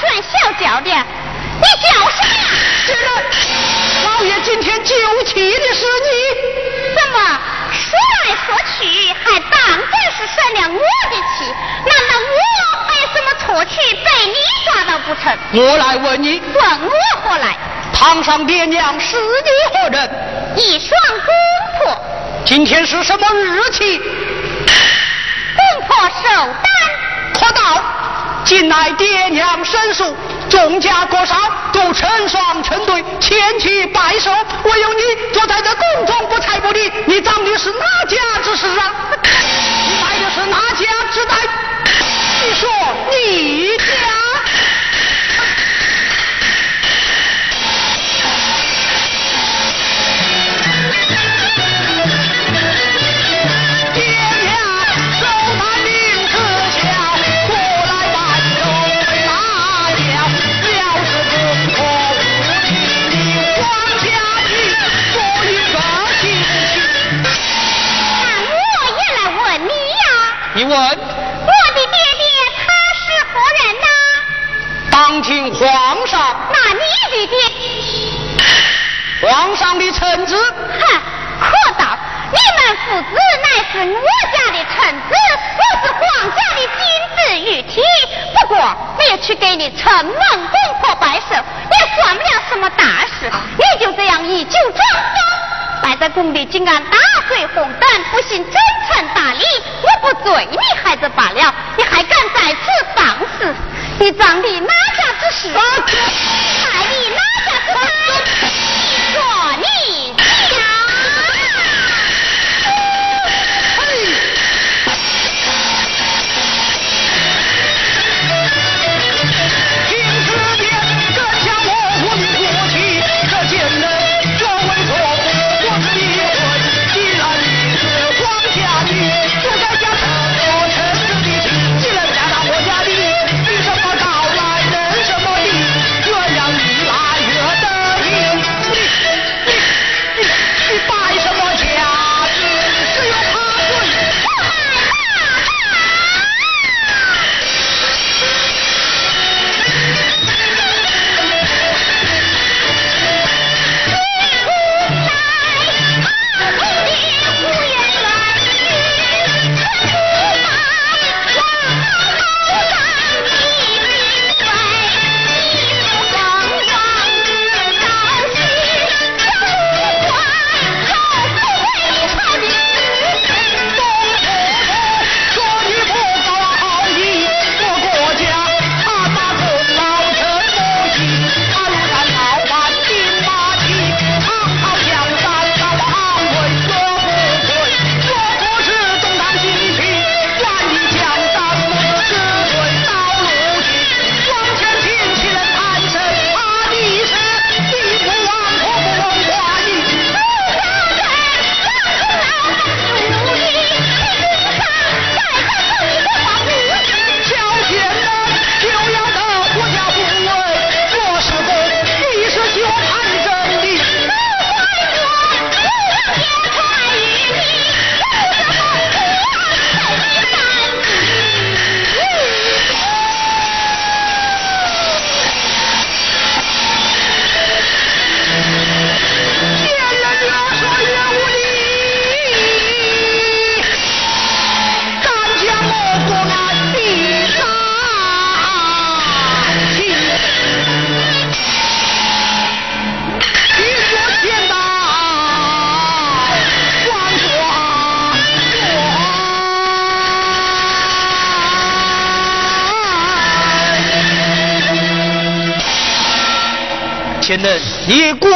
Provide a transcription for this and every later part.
我大选小脚的，你叫啥？是的，老爷今天救气的是你。怎么说来说去，还当真是生了我的气？难道我还有什么错去被你抓到不成？我来问你，问我何来？堂上爹娘是你何人？一双公婆。今天是什么日期？公婆寿诞。可到，近来爹娘申诉，众家国少都成双成对千奇百寿，唯有你坐在这宫中不睬不理，你长的是哪家之事啊？你来的是哪家之代？你说你家？呐？当今皇上，那你的爹？皇上的臣子，哼，可道你们父子乃是我家的臣子，我是皇家的金子玉体。不过没有去给你城门公婆拜寿，也算不了什么大事。你就这样以酒装疯，摆在宫里竟敢大醉红灯，不信真诚大礼，我不罪你孩子罢了，你还敢在此放肆？你长的哪家之事？害你哪家之财？已，过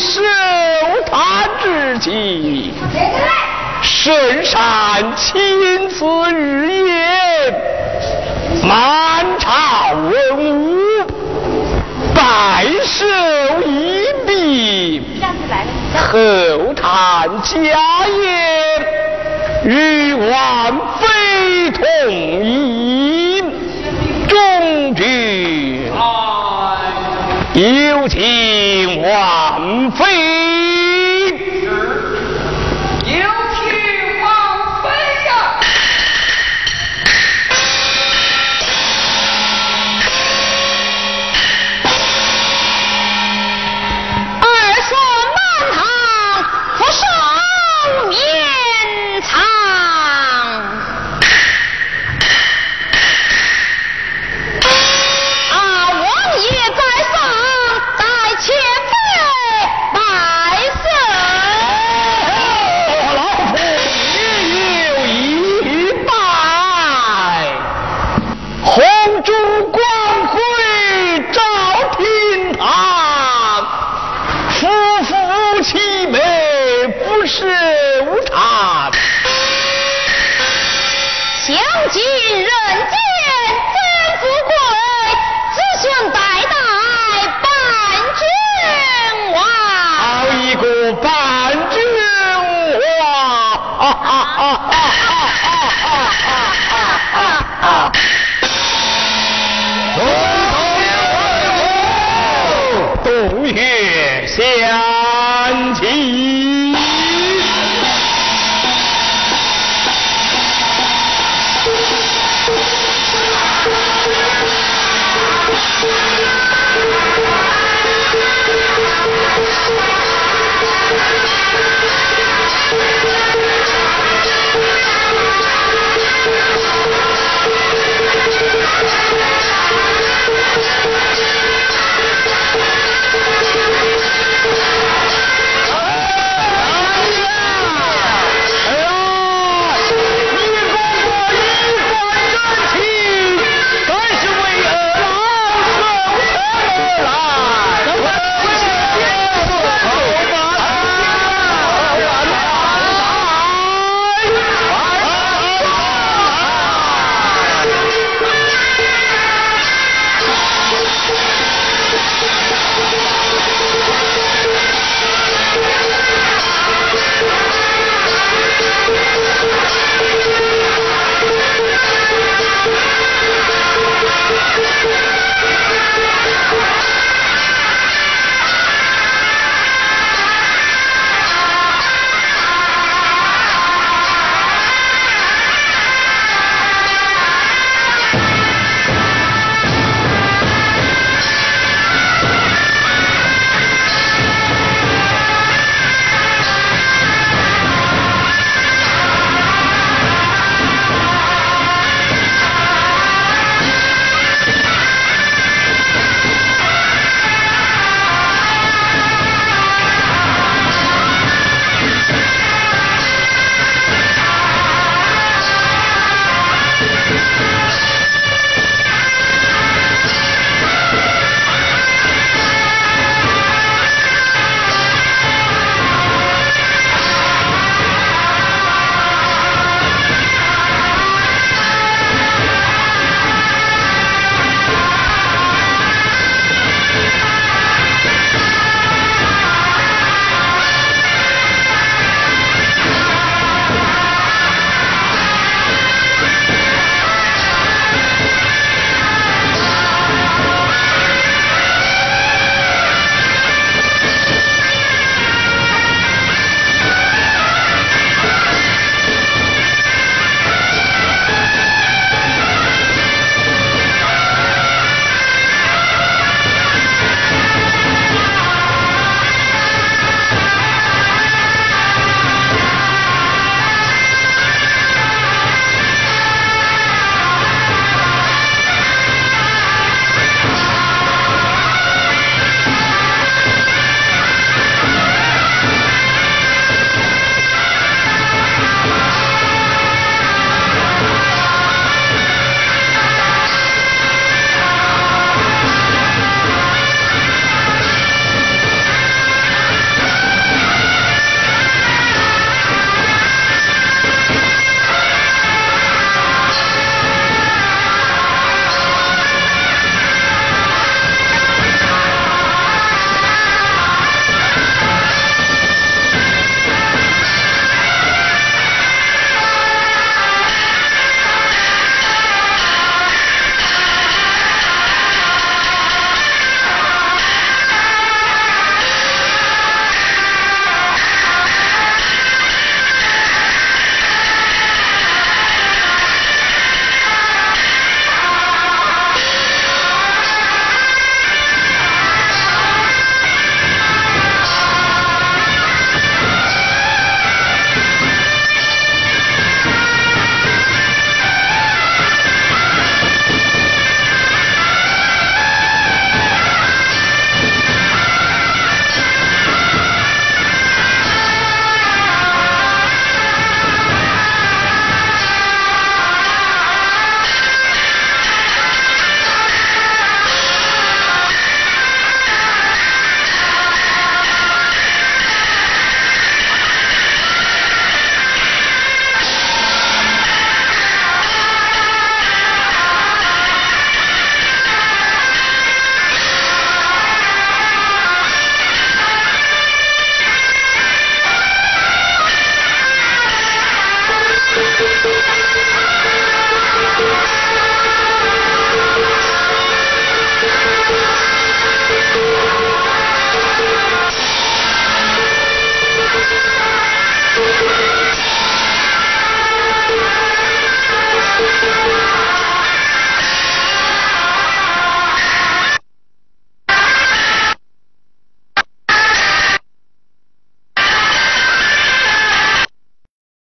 夫的寿坛之气，圣上亲自御宴，满朝文武。拜寿一毕，后谈家宴，与王妃同饮。有请王妃。